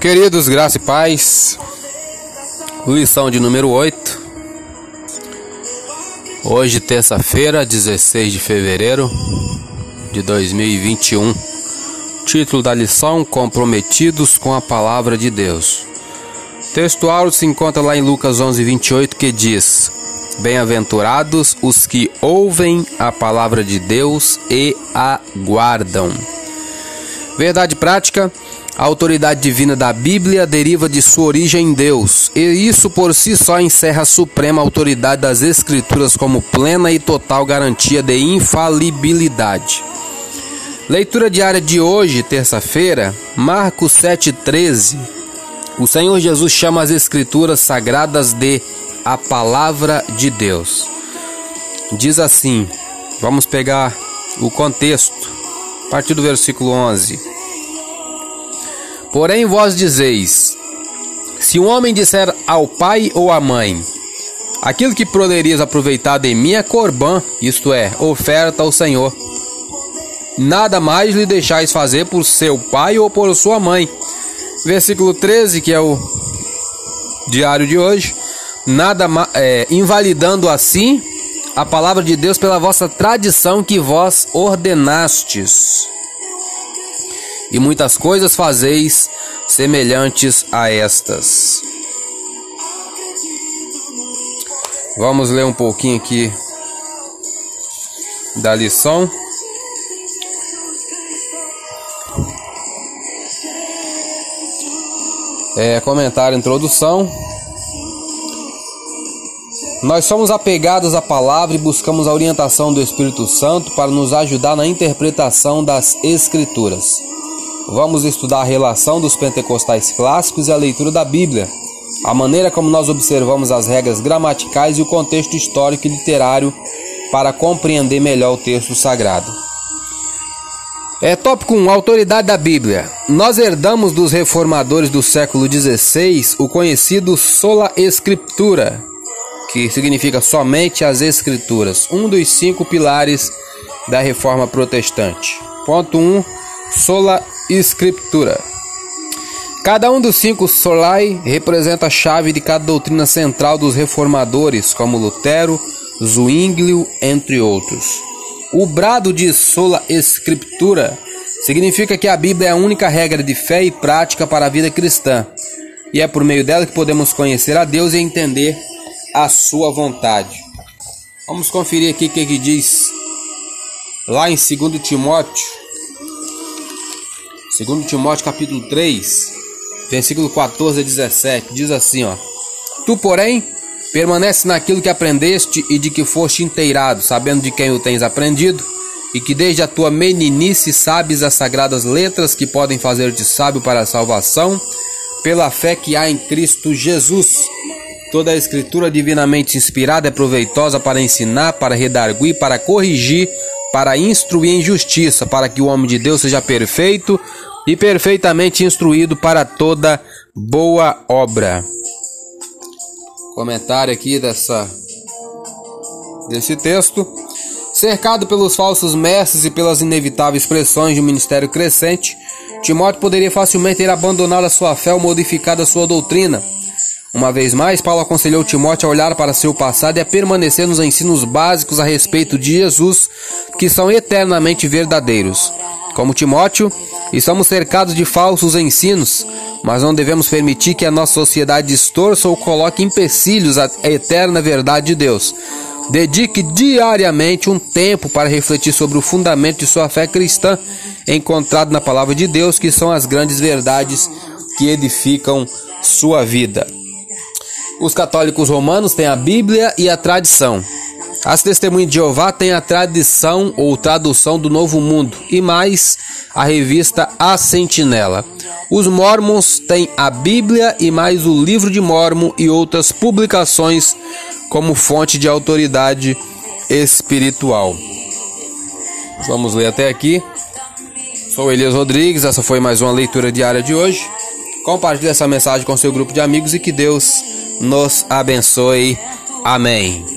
Queridos, graça e paz, lição de número 8. Hoje, terça-feira, 16 de fevereiro de 2021. Título da lição: Comprometidos com a Palavra de Deus. Texto áureo se encontra lá em Lucas 11, 28, que diz: Bem-aventurados os que ouvem a palavra de Deus e aguardam. Verdade prática. A autoridade divina da Bíblia deriva de sua origem em Deus, e isso por si só encerra a suprema autoridade das Escrituras como plena e total garantia de infalibilidade. Leitura diária de hoje, terça-feira, Marcos 7,13. O Senhor Jesus chama as Escrituras sagradas de a Palavra de Deus. Diz assim: vamos pegar o contexto, a partir do versículo 11. Porém, vós dizeis: Se um homem disser ao pai ou à mãe: Aquilo que poderias aproveitar de mim é corbã, isto é, oferta ao Senhor. Nada mais lhe deixais fazer por seu pai ou por sua mãe. Versículo 13, que é o diário de hoje. Nada é, invalidando assim a palavra de Deus pela vossa tradição que vós ordenastes e muitas coisas fazeis semelhantes a estas. Vamos ler um pouquinho aqui da lição. É, comentário, introdução. Nós somos apegados à palavra e buscamos a orientação do Espírito Santo para nos ajudar na interpretação das Escrituras. Vamos estudar a relação dos pentecostais clássicos e a leitura da Bíblia, a maneira como nós observamos as regras gramaticais e o contexto histórico e literário para compreender melhor o texto sagrado. É tópico 1, autoridade da Bíblia. Nós herdamos dos reformadores do século XVI o conhecido sola escritura, que significa somente as escrituras, um dos cinco pilares da reforma protestante. Ponto 1, sola Escritura. Cada um dos cinco solai representa a chave de cada doutrina central dos reformadores, como Lutero, Zwinglio, entre outros. O brado de sola escritura significa que a Bíblia é a única regra de fé e prática para a vida cristã, e é por meio dela que podemos conhecer a Deus e entender a sua vontade. Vamos conferir aqui o que, diz lá em 2 Timóteo Segundo Timóteo capítulo 3, versículo 14 a 17, diz assim, ó: Tu, porém, permanece naquilo que aprendeste e de que foste inteirado, sabendo de quem o tens aprendido, e que desde a tua meninice sabes as sagradas letras que podem fazer-te sábio para a salvação, pela fé que há em Cristo Jesus. Toda a escritura divinamente inspirada é proveitosa para ensinar, para redarguir, para corrigir, para instruir em justiça, para que o homem de Deus seja perfeito e perfeitamente instruído para toda boa obra. Comentário aqui dessa desse texto. Cercado pelos falsos mestres e pelas inevitáveis pressões de um ministério crescente, Timóteo poderia facilmente ter abandonado a sua fé ou modificado a sua doutrina uma vez mais, Paulo aconselhou Timóteo a olhar para seu passado e a permanecer nos ensinos básicos a respeito de Jesus, que são eternamente verdadeiros. Como Timóteo, estamos cercados de falsos ensinos, mas não devemos permitir que a nossa sociedade distorça ou coloque empecilhos à eterna verdade de Deus. Dedique diariamente um tempo para refletir sobre o fundamento de sua fé cristã, encontrado na palavra de Deus, que são as grandes verdades que edificam sua vida. Os católicos romanos têm a Bíblia e a tradição. As testemunhas de Jeová têm a tradição ou tradução do Novo Mundo e mais a revista A Sentinela. Os mormons têm a Bíblia e mais o Livro de Mormon e outras publicações como fonte de autoridade espiritual. Vamos ler até aqui. Sou Elias Rodrigues, essa foi mais uma leitura diária de hoje. Compartilhe essa mensagem com seu grupo de amigos e que Deus nos abençoe. Amém.